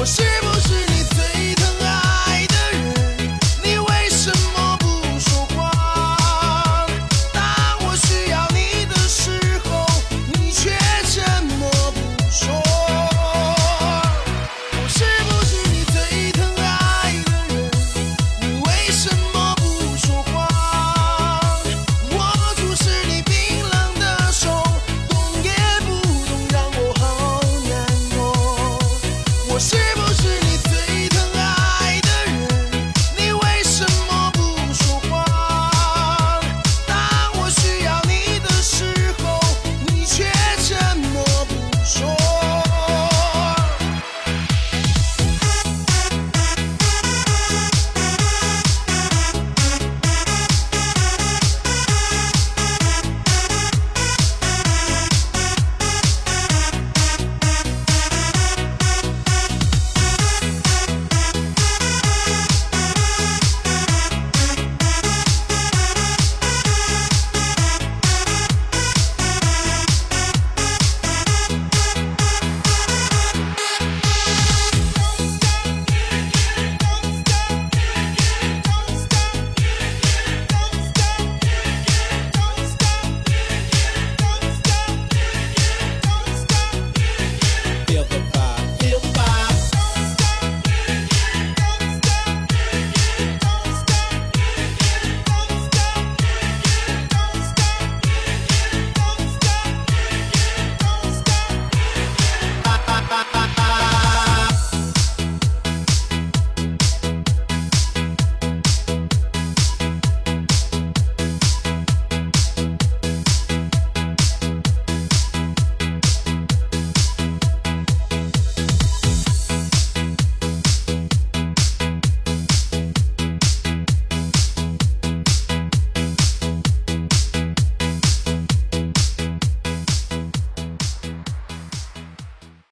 我心